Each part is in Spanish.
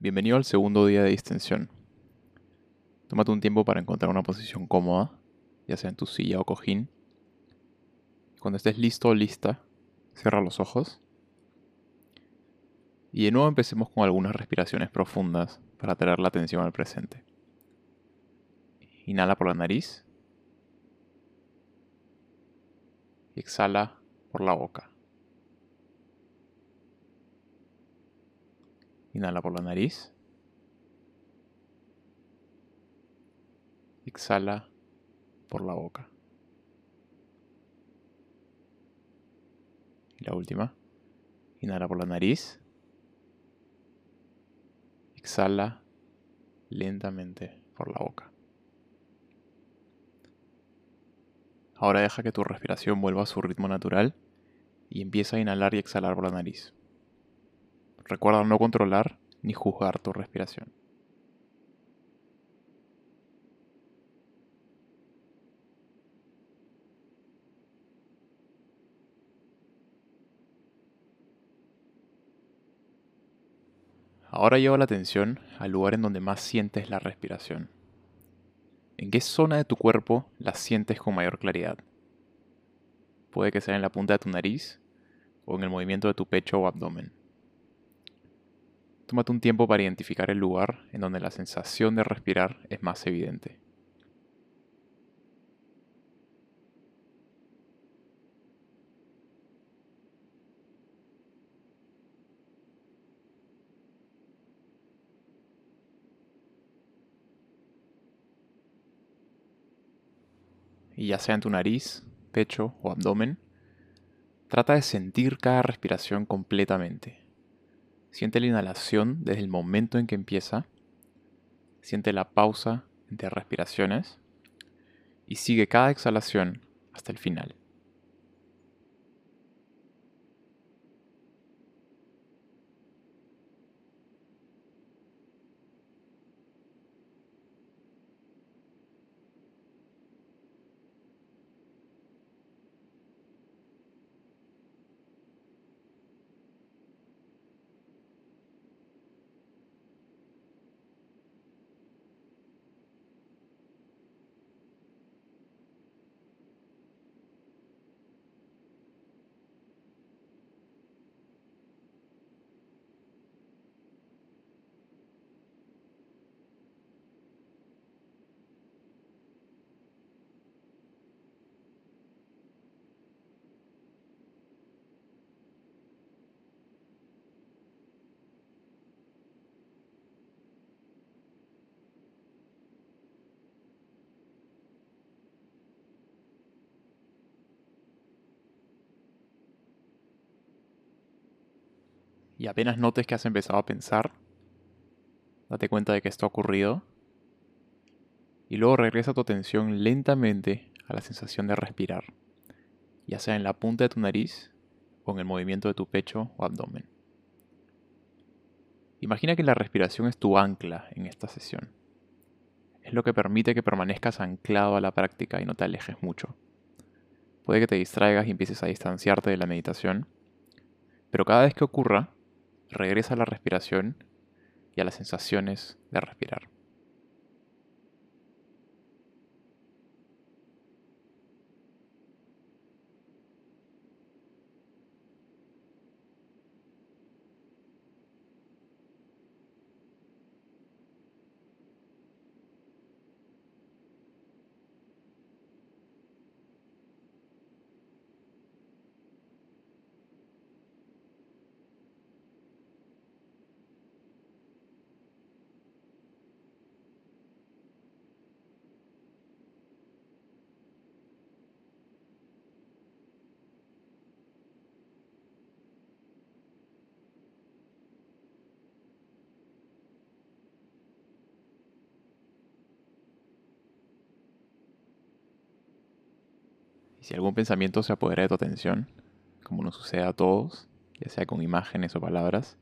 Bienvenido al segundo día de distensión. Tómate un tiempo para encontrar una posición cómoda, ya sea en tu silla o cojín. Cuando estés listo o lista, cierra los ojos. Y de nuevo empecemos con algunas respiraciones profundas para traer la atención al presente. Inhala por la nariz. Y exhala por la boca. Inhala por la nariz. Exhala por la boca. Y la última. Inhala por la nariz. Exhala lentamente por la boca. Ahora deja que tu respiración vuelva a su ritmo natural y empieza a inhalar y exhalar por la nariz. Recuerda no controlar ni juzgar tu respiración. Ahora lleva la atención al lugar en donde más sientes la respiración. ¿En qué zona de tu cuerpo la sientes con mayor claridad? Puede que sea en la punta de tu nariz o en el movimiento de tu pecho o abdomen. Tómate un tiempo para identificar el lugar en donde la sensación de respirar es más evidente. Y ya sea en tu nariz, pecho o abdomen, trata de sentir cada respiración completamente Siente la inhalación desde el momento en que empieza. Siente la pausa entre respiraciones. Y sigue cada exhalación hasta el final. Y apenas notes que has empezado a pensar, date cuenta de que esto ha ocurrido y luego regresa tu atención lentamente a la sensación de respirar, ya sea en la punta de tu nariz o en el movimiento de tu pecho o abdomen. Imagina que la respiración es tu ancla en esta sesión. Es lo que permite que permanezcas anclado a la práctica y no te alejes mucho. Puede que te distraigas y empieces a distanciarte de la meditación, pero cada vez que ocurra, regresa a la respiración y a las sensaciones de respirar. Y si algún pensamiento se apodera de tu atención, como nos sucede a todos, ya sea con imágenes o palabras,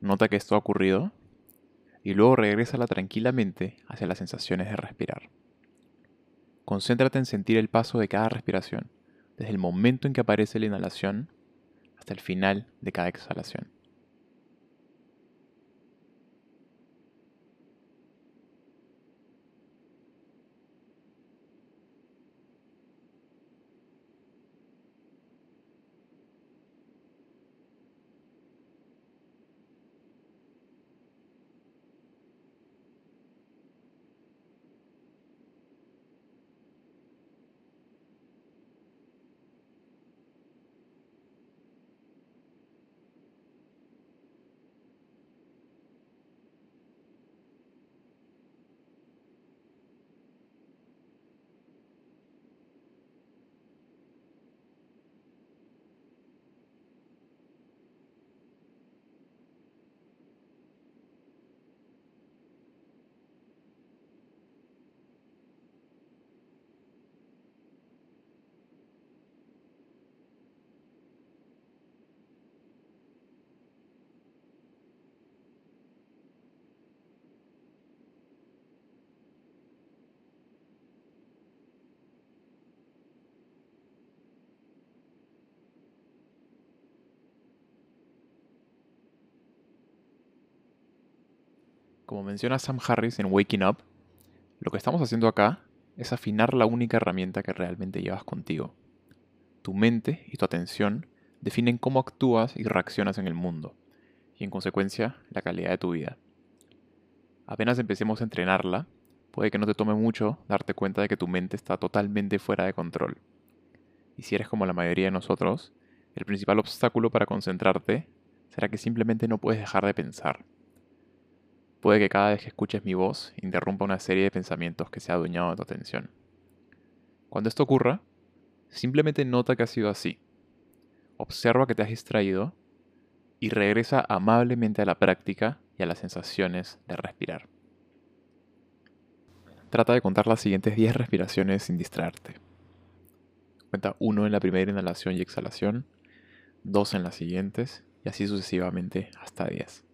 nota que esto ha ocurrido y luego regrésala tranquilamente hacia las sensaciones de respirar. Concéntrate en sentir el paso de cada respiración, desde el momento en que aparece la inhalación hasta el final de cada exhalación. Como menciona Sam Harris en Waking Up, lo que estamos haciendo acá es afinar la única herramienta que realmente llevas contigo. Tu mente y tu atención definen cómo actúas y reaccionas en el mundo, y en consecuencia la calidad de tu vida. Apenas empecemos a entrenarla, puede que no te tome mucho darte cuenta de que tu mente está totalmente fuera de control. Y si eres como la mayoría de nosotros, el principal obstáculo para concentrarte será que simplemente no puedes dejar de pensar. Puede que cada vez que escuches mi voz interrumpa una serie de pensamientos que se ha adueñado de tu atención. Cuando esto ocurra, simplemente nota que ha sido así. Observa que te has distraído y regresa amablemente a la práctica y a las sensaciones de respirar. Trata de contar las siguientes 10 respiraciones sin distraerte. Cuenta 1 en la primera inhalación y exhalación, 2 en las siguientes y así sucesivamente hasta 10.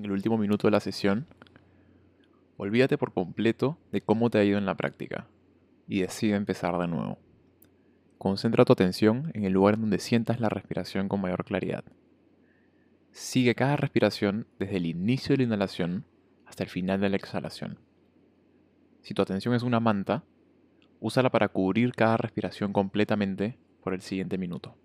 En el último minuto de la sesión, olvídate por completo de cómo te ha ido en la práctica y decide empezar de nuevo. Concentra tu atención en el lugar donde sientas la respiración con mayor claridad. Sigue cada respiración desde el inicio de la inhalación hasta el final de la exhalación. Si tu atención es una manta, úsala para cubrir cada respiración completamente por el siguiente minuto.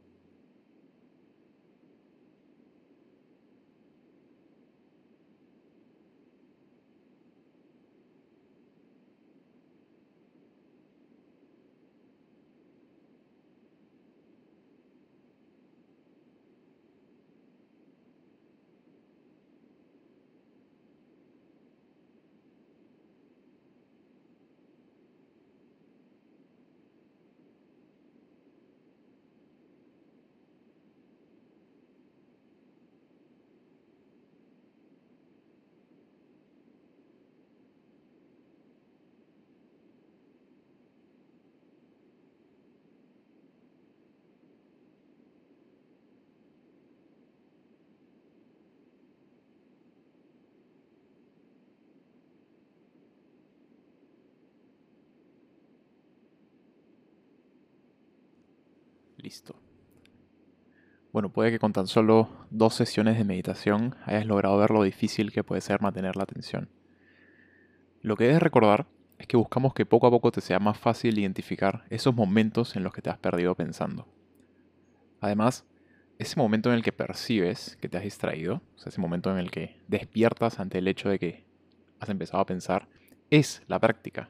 Listo. Bueno, puede que con tan solo dos sesiones de meditación hayas logrado ver lo difícil que puede ser mantener la atención. Lo que debes recordar es que buscamos que poco a poco te sea más fácil identificar esos momentos en los que te has perdido pensando. Además, ese momento en el que percibes que te has distraído, o sea, ese momento en el que despiertas ante el hecho de que has empezado a pensar, es la práctica.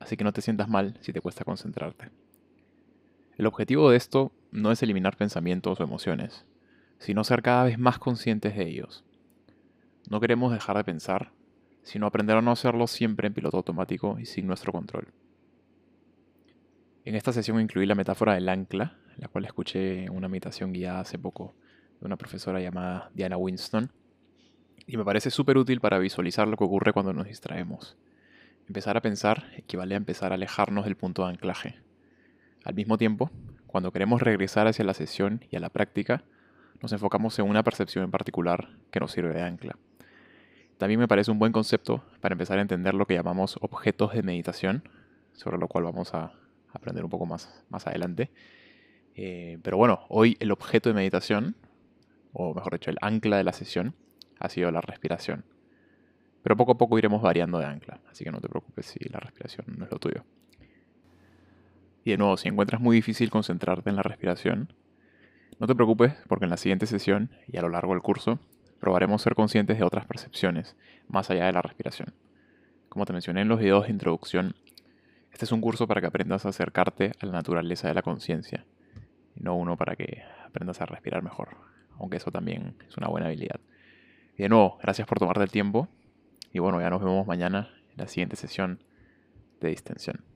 Así que no te sientas mal si te cuesta concentrarte. El objetivo de esto no es eliminar pensamientos o emociones, sino ser cada vez más conscientes de ellos. No queremos dejar de pensar, sino aprender a no hacerlo siempre en piloto automático y sin nuestro control. En esta sesión incluí la metáfora del ancla, la cual escuché en una meditación guiada hace poco de una profesora llamada Diana Winston. Y me parece súper útil para visualizar lo que ocurre cuando nos distraemos. Empezar a pensar equivale a empezar a alejarnos del punto de anclaje. Al mismo tiempo, cuando queremos regresar hacia la sesión y a la práctica, nos enfocamos en una percepción en particular que nos sirve de ancla. También me parece un buen concepto para empezar a entender lo que llamamos objetos de meditación, sobre lo cual vamos a aprender un poco más, más adelante. Eh, pero bueno, hoy el objeto de meditación, o mejor dicho, el ancla de la sesión, ha sido la respiración. Pero poco a poco iremos variando de ancla, así que no te preocupes si la respiración no es lo tuyo. Y de nuevo, si encuentras muy difícil concentrarte en la respiración, no te preocupes porque en la siguiente sesión y a lo largo del curso probaremos ser conscientes de otras percepciones más allá de la respiración. Como te mencioné en los videos de introducción, este es un curso para que aprendas a acercarte a la naturaleza de la conciencia y no uno para que aprendas a respirar mejor, aunque eso también es una buena habilidad. Y de nuevo, gracias por tomarte el tiempo y bueno, ya nos vemos mañana en la siguiente sesión de distensión.